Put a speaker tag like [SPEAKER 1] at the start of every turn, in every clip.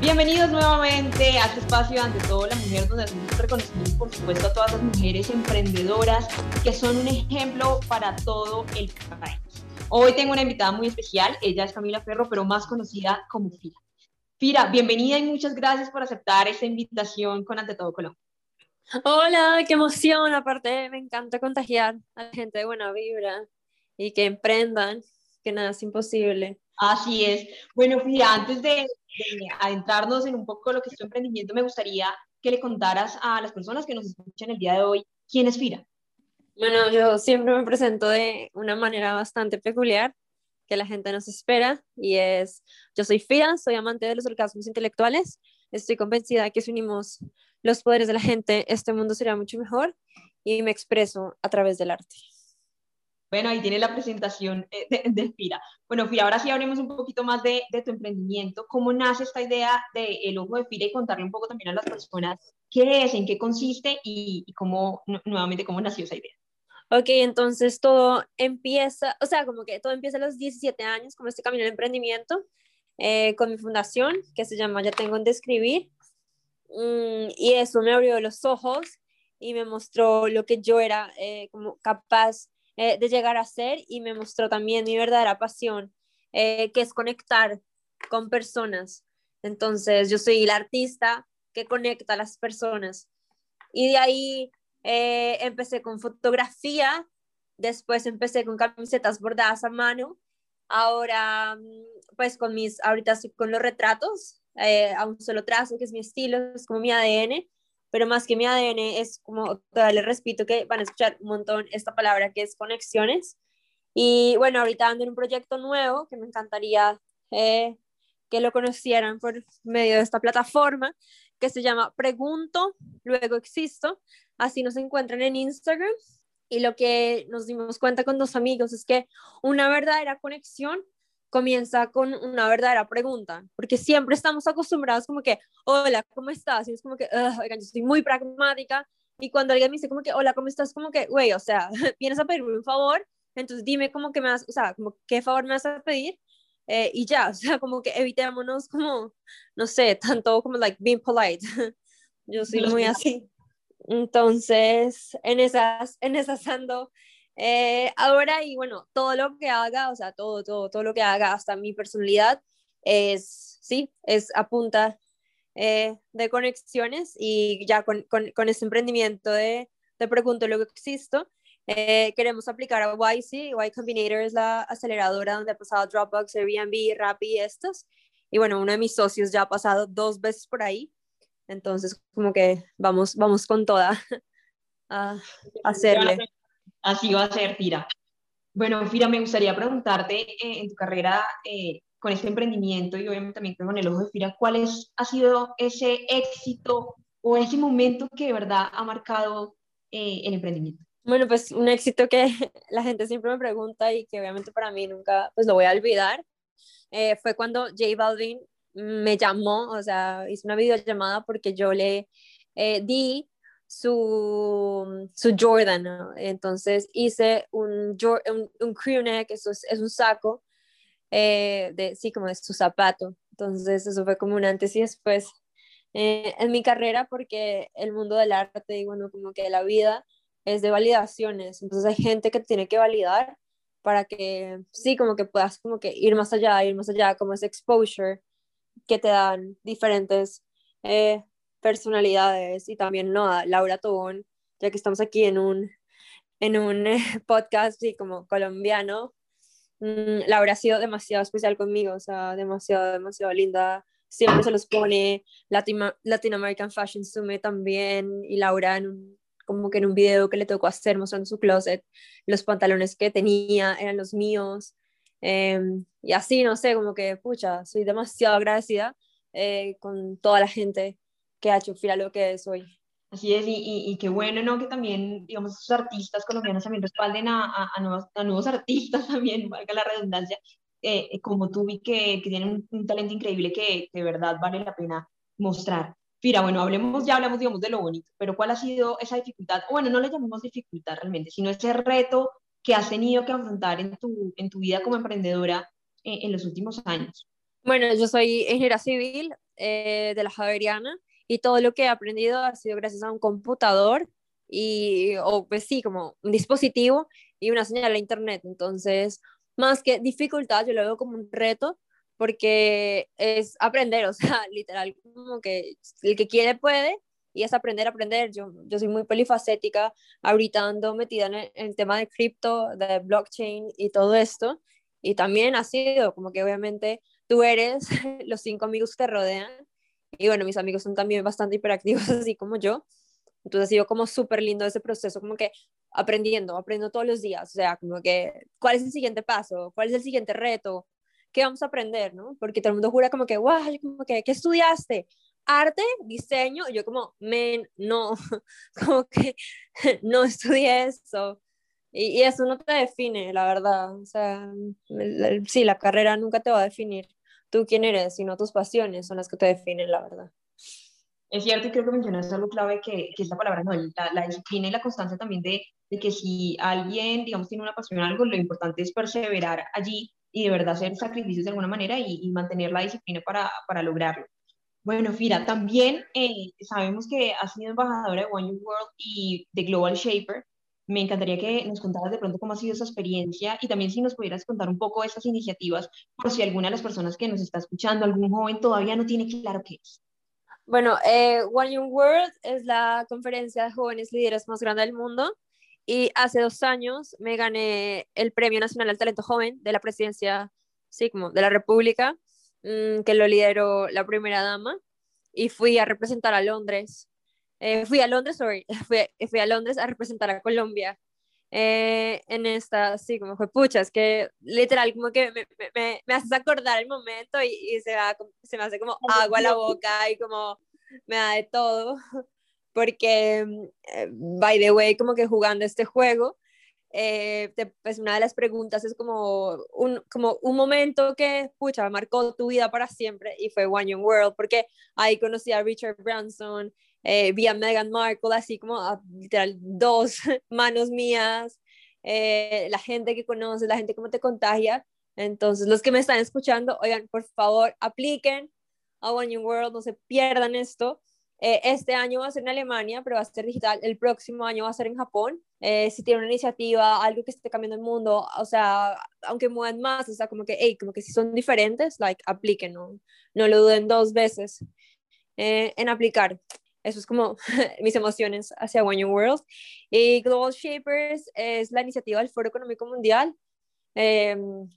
[SPEAKER 1] Bienvenidos nuevamente a este espacio ante todo la mujer donde hacemos reconocimiento por supuesto a todas las mujeres emprendedoras que son un ejemplo para todo el país. Hoy tengo una invitada muy especial, ella es Camila Ferro, pero más conocida como Fira. Fira, bienvenida y muchas gracias por aceptar esta invitación con Ante Todo Colombia.
[SPEAKER 2] Hola, qué emoción, aparte me encanta contagiar a la gente de buena vibra y que emprendan, que nada es imposible.
[SPEAKER 1] Así es. Bueno, Fira, antes de adentrarnos en un poco lo que es tu emprendimiento, me gustaría que le contaras a las personas que nos escuchan el día de hoy quién es Fira.
[SPEAKER 2] Bueno, yo siempre me presento de una manera bastante peculiar que la gente nos espera y es, yo soy Fira, soy amante de los orgasmos intelectuales, estoy convencida de que si unimos los poderes de la gente, este mundo sería mucho mejor y me expreso a través del arte.
[SPEAKER 1] Bueno, ahí tiene la presentación eh, de, Fira. Bueno, Fira, ahora sí hablemos un poquito más de, tu emprendimiento. ¿Cómo nace esta idea de El Ojo de Fira y contarle un poco también a las personas qué es, en qué consiste y, cómo, nuevamente, cómo nació esa idea?
[SPEAKER 2] Ok, entonces todo empieza, o sea, como que todo empieza a los 17 años, como este camino de emprendimiento, eh, con mi fundación, que se llama Ya Tengo en Describir. Mm, y eso me abrió los ojos y me mostró lo que yo era eh, como capaz eh, de llegar a ser y me mostró también mi verdadera pasión, eh, que es conectar con personas. Entonces, yo soy la artista que conecta a las personas. Y de ahí eh, empecé con fotografía, después empecé con camisetas bordadas a mano, ahora mm, pues con mis, ahorita con los retratos, a un solo trazo, que es mi estilo, es como mi ADN, pero más que mi ADN es como, todavía les repito que van a escuchar un montón esta palabra que es conexiones. Y bueno, ahorita ando en un proyecto nuevo que me encantaría eh, que lo conocieran por medio de esta plataforma que se llama Pregunto, luego existo. Así nos encuentran en Instagram. Y lo que nos dimos cuenta con dos amigos es que una verdadera conexión comienza con una verdadera pregunta, porque siempre estamos acostumbrados como que, hola, ¿cómo estás? Y es como que, oigan, yo estoy muy pragmática, y cuando alguien me dice como que, hola, ¿cómo estás? Como que, güey, o sea, vienes a pedirme un favor, entonces dime como que me vas, o sea, como qué favor me vas a pedir, eh, y ya, o sea, como que evitémonos como, no sé, tanto como like being polite, yo soy muy así. Entonces, en esas, en esas ando eh, ahora, y bueno, todo lo que haga, o sea, todo, todo, todo lo que haga, hasta mi personalidad, es, sí, es a punta eh, de conexiones y ya con, con, con este emprendimiento de, de Pregunto lo que existo, eh, queremos aplicar a YC, Y Combinator es la aceleradora donde ha pasado Dropbox, Airbnb, Rappi y estos. Y bueno, uno de mis socios ya ha pasado dos veces por ahí. Entonces, como que vamos, vamos con toda a hacerle.
[SPEAKER 1] Así va a ser, Fira. Bueno, Fira, me gustaría preguntarte eh, en tu carrera eh, con este emprendimiento y obviamente también con el ojo de Fira, ¿cuál es, ha sido ese éxito o ese momento que de verdad ha marcado eh, el emprendimiento?
[SPEAKER 2] Bueno, pues un éxito que la gente siempre me pregunta y que obviamente para mí nunca pues lo voy a olvidar, fue cuando J Balvin me llamó, o sea, hizo una videollamada porque yo le di su, su Jordan, Entonces hice un, un, un crew neck, eso es, un saco, eh, de, sí, como es su zapato. Entonces eso fue como un antes y después eh, en mi carrera porque el mundo del arte y bueno, como que la vida es de validaciones. Entonces hay gente que tiene que validar para que sí, como que puedas como que ir más allá, ir más allá, como ese exposure que te dan diferentes eh, personalidades y también no, a Laura Tobón, ya que estamos aquí en un, en un podcast y como colombiano. Mm, Laura ha sido demasiado especial conmigo, o sea, demasiado, demasiado linda. Siempre se los pone Latin, Latin American Fashion Summit también y Laura en como que en un video que le tocó hacer mostrando su closet, los pantalones que tenía eran los míos. Em, y así, no sé, como que, pucha, soy demasiado agradecida eh, con toda la gente que ha hecho Fira lo que es hoy.
[SPEAKER 1] Así es, y, y, qué bueno, ¿no? Que también, digamos, esos artistas colombianos también respalden a, a, nuevos, a nuevos, artistas también, valga la redundancia, eh, como tú, vi que, que tienen un, talento increíble que, de verdad vale la pena mostrar. Fira, bueno, hablemos, ya hablamos, digamos, de lo bonito, pero ¿cuál ha sido esa dificultad? Bueno, no le llamamos dificultad realmente, sino ese reto que has tenido que afrontar en tu, en tu vida como emprendedora eh, en los últimos años.
[SPEAKER 2] Bueno, yo soy ingeniera civil, eh, de la Javeriana y todo lo que he aprendido ha sido gracias a un computador y, o pues sí, como un dispositivo y una señal a internet. Entonces, más que dificultad, yo lo veo como un reto porque es aprender, o sea, literal, como que el que quiere puede y es aprender, aprender. Yo, yo soy muy polifacética, ahorita ando metida en el, tema de cripto, de blockchain y todo esto. Y también ha sido como que obviamente tú eres los cinco amigos que te rodean. Y bueno, mis amigos son también bastante hiperactivos, así como yo. Entonces ha sido como súper lindo ese proceso, como que aprendiendo, aprendiendo todos los días. O sea, como que, ¿cuál es el siguiente paso? ¿Cuál es el siguiente reto? ¿Qué vamos a aprender? ¿no? Porque todo el mundo jura como que, guau, como que, ¿qué estudiaste? arte, diseño, yo como, men, no, como que no estudié eso. Y, eso no te define, la verdad. O sea, sí, la carrera nunca te va a definir tú quién eres, sino tus pasiones son las que te definen, la verdad.
[SPEAKER 1] Es cierto y creo que mencionas algo clave que, que es la palabra, no, la, la, disciplina y la constancia también de, de, que si alguien, digamos, tiene una pasión en algo, lo importante es perseverar allí y de verdad hacer sacrificios de alguna manera y, y mantener la disciplina para, para lograrlo. Bueno, Fira, también eh, sabemos que has sido embajadora de One New World y de Global Shaper. Me encantaría que nos contaras de pronto cómo ha sido esa experiencia y también si nos pudieras contar un poco estas iniciativas, por si alguna de las personas que nos está escuchando, algún joven todavía no tiene claro qué es.
[SPEAKER 2] Bueno, eh, One Young World es la conferencia de jóvenes líderes más grande del mundo y hace dos años me gané el Premio Nacional al Talento Joven de la presidencia, sí, como de la República Mm, que lo lideró la primera dama, y fui a representar a Londres. Eh, fui a Londres, sorry, fui, fui, a Londres a representar a Colombia. Eh, en esta, sí, como fue pucha, es que literal, como que me, me, me haces acordar el momento y, y se, va, se me hace como agua a la boca y como me da de todo, porque, mm, by the way, como que jugando este juego, eh, pues una de las preguntas es como un, como un momento que, pucha, marcó tu vida para siempre y fue One Young World, porque ahí conocí a Richard Branson, eh, vi a Meghan Markle, así como a, literal dos manos mías, eh, la gente que conoces, la gente cómo te contagia. Entonces, los que me están escuchando, oigan, por favor, apliquen a One Young World, no se pierdan esto. Eh, este año va a ser en Alemania, pero va a ser digital. El próximo año va a ser en Japón. Eh, si tiene una iniciativa, algo que esté cambiando el mundo, o sea, aunque muevan más, o sea, como que, hey, como que si son diferentes, like, apliquen, no, no lo duden dos veces eh, en aplicar. Eso es como mis emociones hacia One New World. Y Global Shapers es la iniciativa del Foro Económico Mundial.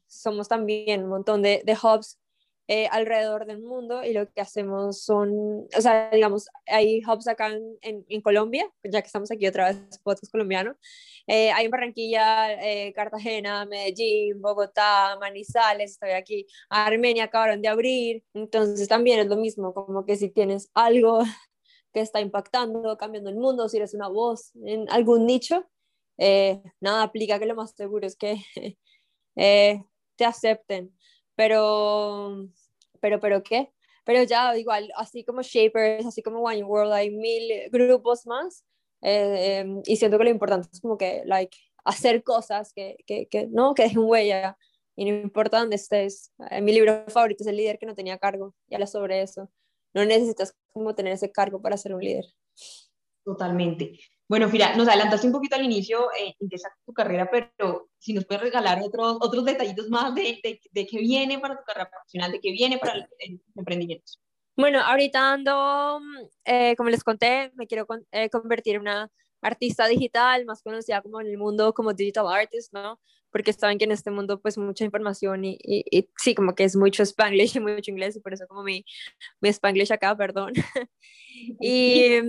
[SPEAKER 2] somos también un montón de, de hubs eh, alrededor del mundo y lo que hacemos son, o sea, digamos, hay hubs acá en, en, Colombia, ya que estamos aquí otra vez, podcast colombiano, eh, hay en Barranquilla, eh, Cartagena, Medellín, Bogotá, Manizales, estoy aquí, Armenia acabaron de abrir, entonces también es lo mismo, como que si tienes algo que está impactando, cambiando el mundo, si eres una voz en algún nicho, nada aplica que lo más seguro es que te acepten pero, pero, pero, ¿qué? Pero ya, igual, así como Shapers, así como One World, hay mil grupos más. Eh, em, y siento que lo importante es como que, like, hacer cosas que, que, que no, que dejen huella. Y no importa dónde estés. Eh, mi libro favorito es El líder que no tenía cargo. Y habla sobre eso. No necesitas como tener ese cargo para ser un líder.
[SPEAKER 1] Totalmente. Bueno, mira, nos adelantaste un poquito al inicio eh, en qué tu carrera, pero si nos puedes regalar otros, otros detallitos más de, de, de, qué viene para tu carrera profesional, de qué viene para el, emprendimiento.
[SPEAKER 2] Bueno, ahorita ando, eh, como les conté, me quiero eh, convertir en una artista digital, más conocida como en el mundo como digital artist, ¿no? Porque saben que en este mundo pues mucha información y, y, y sí, como que es mucho spanglish y mucho inglés y por eso como mi, mi spanglish acá, perdón. y...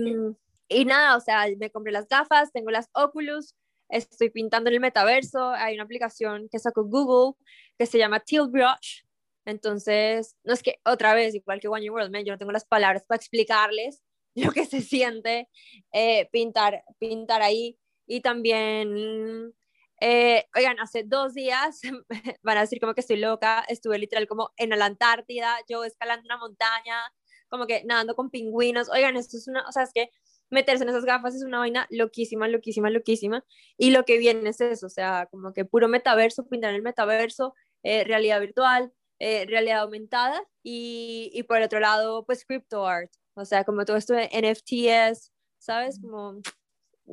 [SPEAKER 2] Y nada, o sea, me compré las gafas, tengo las Oculus, estoy pintando en el metaverso, hay una aplicación que sacó Google que se llama Tilt Brush. Entonces, no es que otra vez, igual que One World, yo no tengo las palabras para explicarles lo que se siente eh, pintar, pintar ahí. Y también, eh, oigan, hace dos días, van a decir como que estoy loca, estuve literal como en la Antártida, yo escalando una montaña, como que nadando con pingüinos. Oigan, esto es una, o sea, es que meterse en esas gafas es una vaina loquísima, loquísima, loquísima. Y lo que viene es eso, o sea, como que puro metaverso, pintar en el metaverso, eh, realidad virtual, realidad aumentada y, y, por otro lado, pues crypto art, o sea, como todo esto de NFTs, ¿sabes? Como,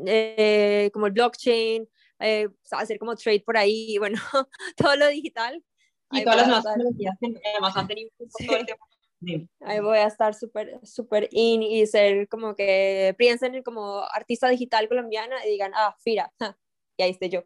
[SPEAKER 2] eh, como el blockchain, eh, hacer como trade por ahí, bueno, todo lo digital.
[SPEAKER 1] Y todas las nuevas tecnologías que además han tenido todo el
[SPEAKER 2] Ahí voy a estar súper, súper in y ser como que piensen como artista digital colombiana y digan, ah, Fira, y ahí esté yo.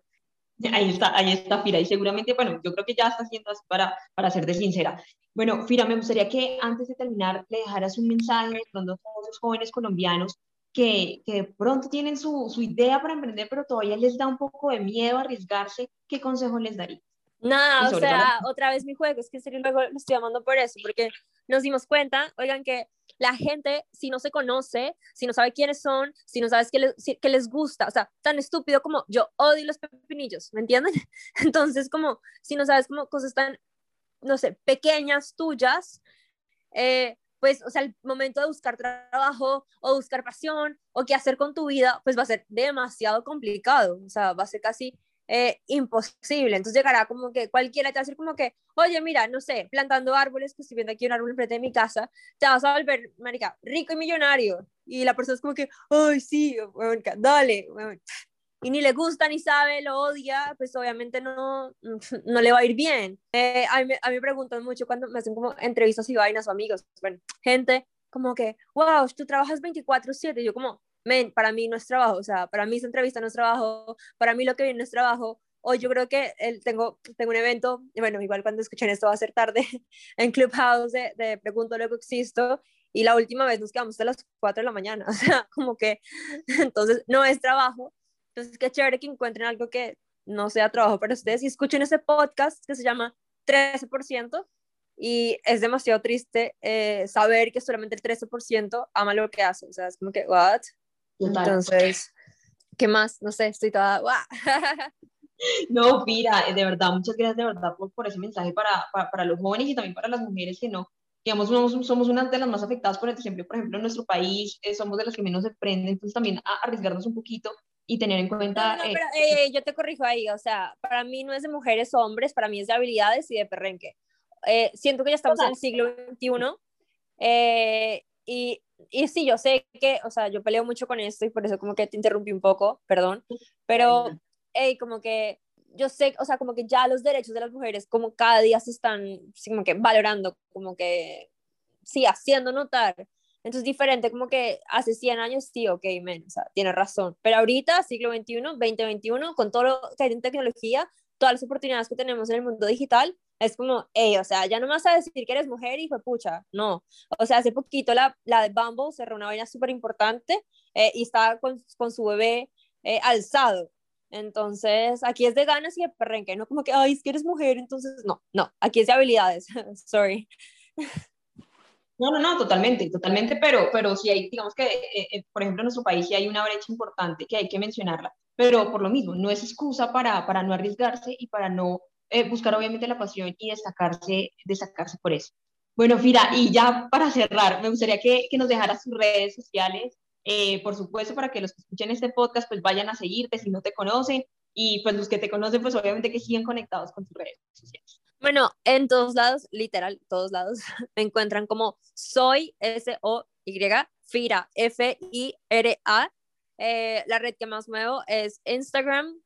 [SPEAKER 1] Ahí está, ahí está Fira. Y seguramente, bueno, yo creo que ya está haciendo para, para de sincera. Bueno, Fira, me gustaría que antes de terminar le dejaras un mensaje a todos los jóvenes colombianos que, que pronto tienen su, su idea para emprender, pero todavía les da un poco de miedo arriesgarse. ¿Qué consejo les daría?
[SPEAKER 2] Nada, o sea, otra vez mi juego, es que en serio luego lo estoy llamando por eso, porque nos dimos cuenta, oigan, que la gente, si no se conoce, si no sabe quiénes son, si no sabes qué les, qué les gusta, o sea, tan estúpido como yo odio los pepinillos, ¿me entienden? Entonces, como, si no sabes como cosas tan, no sé, pequeñas tuyas, eh, pues, o sea, el momento de buscar trabajo o buscar pasión o qué hacer con tu vida, pues va a ser demasiado complicado, o sea, va a ser casi eh, imposible. Entonces llegará como que cualquiera te va a decir como que, oye, mira, no sé, plantando árboles, que estoy viendo aquí un árbol enfrente de mi casa, te vas a volver, marica, rico y millonario. Y la persona es como que, ay, sí, dale. Y ni le gusta, ni sabe, lo odia, pues obviamente no, no le va a ir bien. Eh, a, mí, a mí me preguntan mucho cuando me hacen como entrevistas y vainas o amigos, bueno, gente como que, wow, tú trabajas 24/7, yo como, para mí no es trabajo, o sea, para mí esa entrevista no es trabajo, para mí lo que viene no es trabajo. Hoy yo creo que el, tengo, tengo un evento, bueno, igual cuando escuchen esto va a ser tarde, en Clubhouse de, de Pregunto Luego Existo, y la última vez nos quedamos a las 4 de la mañana, o sea, como que, entonces no es trabajo. Entonces, qué chévere que encuentren algo que no sea trabajo para ustedes y escuchen ese podcast que se llama 13%, y es demasiado triste eh, saber que solamente el 13% ama lo que hace. O sea, es como que, ¿what? Entonces, ¿qué más? No sé, estoy toda...
[SPEAKER 1] No, mira, de verdad, muchas gracias de verdad por, por ese mensaje para, para, para, los jóvenes y también para las mujeres que no, digamos, somos, somos una de las más afectadas por el ejemplo, por ejemplo, en nuestro país eh, somos de las que menos se prenden, entonces también arriesgarnos un poquito y tener en cuenta...
[SPEAKER 2] No, no, eh, pero eh, yo te corrijo ahí, o sea, para mí no es de mujeres o hombres, para mí es de habilidades y de perrenque. siento que ya estamos en el siglo XXI y y sí, yo sé que, o sea, yo peleo mucho con esto y por eso como que te interrumpí un poco, perdón, pero, hey, como que yo sé, o sea, como que ya los derechos de las mujeres como cada día se están como que valorando, como que, sí, haciendo notar. Entonces, diferente, como que hace 100 años, sí, ok, men, o sea, tiene razón. Pero ahorita, siglo XXI, 2021, con todo lo que hay en tecnología, todas las oportunidades que tenemos en el mundo digital, es como, hey, o sea, ya no me vas a decir que eres mujer y fue pucha, no. O sea, hace poquito la, la de Bumble cerró una vaina súper importante eh, y estaba con, con su bebé eh, alzado. Entonces, aquí es de ganas y de perrenque, no como que, ay, es que eres mujer, entonces, no, no, aquí es de habilidades, sorry.
[SPEAKER 1] No, no, no, totalmente, totalmente, pero, pero sí hay, digamos que, eh, por ejemplo, en nuestro país sí hay una brecha importante que hay que mencionarla, pero por lo mismo, no es excusa para, para no arriesgarse y para no eh, buscar obviamente la pasión y destacarse, destacarse por eso. Bueno, Fira, y ya para cerrar, me gustaría que, que nos dejaras sus redes sociales, eh, por supuesto, para que los que escuchen este podcast pues vayan a seguirte si no te conocen y pues los que te conocen pues obviamente que sigan conectados con tus redes sociales.
[SPEAKER 2] Bueno, en todos lados, literal, todos lados, me encuentran como soy S-O-Y, Fira, F-I-R-A. Eh, la red que más muevo es Instagram,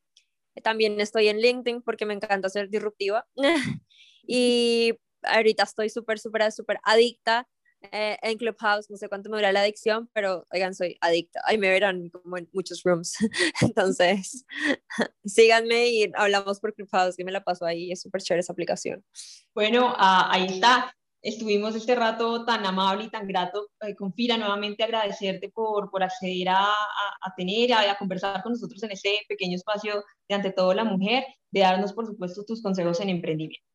[SPEAKER 2] también estoy en LinkedIn porque me encanta ser disruptiva. y ahorita estoy súper, súper, súper adicta eh, en Clubhouse. No sé cuánto me dura la adicción, pero oigan, soy adicta. Ahí me verán como en muchos rooms. Entonces, síganme y hablamos por Clubhouse, que me la paso ahí. Es súper chévere esa aplicación.
[SPEAKER 1] Bueno, uh, ahí está estuvimos este rato tan amable y tan grato eh, con Fira, nuevamente agradecerte por, por acceder a, a, tener, a, a, conversar con nosotros en este pequeño espacio de Ante Todo la Mujer, de darnos, por supuesto, tus consejos en emprendimiento.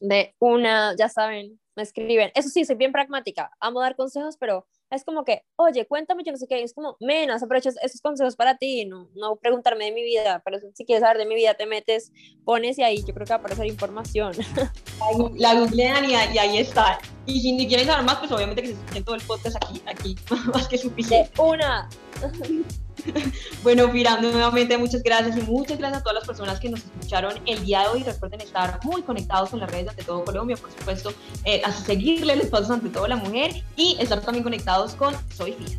[SPEAKER 2] De una, ya saben, me escriben. Eso sí, soy bien pragmática, amo dar consejos, pero es como que, oye, cuéntame, yo no sé qué, es como, menos, aprovecha esos consejos para ti, no, no preguntarme de mi vida, pero si quieres saber de mi vida, te metes, pones y ahí yo creo que va a aparecer información.
[SPEAKER 1] La googlean y, ahí está. Y si quieren saber más, pues obviamente que se escuchen todo el podcast aquí, aquí, más que suficiente.
[SPEAKER 2] una.
[SPEAKER 1] bueno, Fira, nuevamente muchas gracias y muchas gracias a todas las personas que nos escucharon el día de hoy. Recuerden estar muy conectados con las redes ante todo Colombia, por supuesto, eh, a seguirle los pasos ante todo la mujer y estar también conectados con Soy Fira.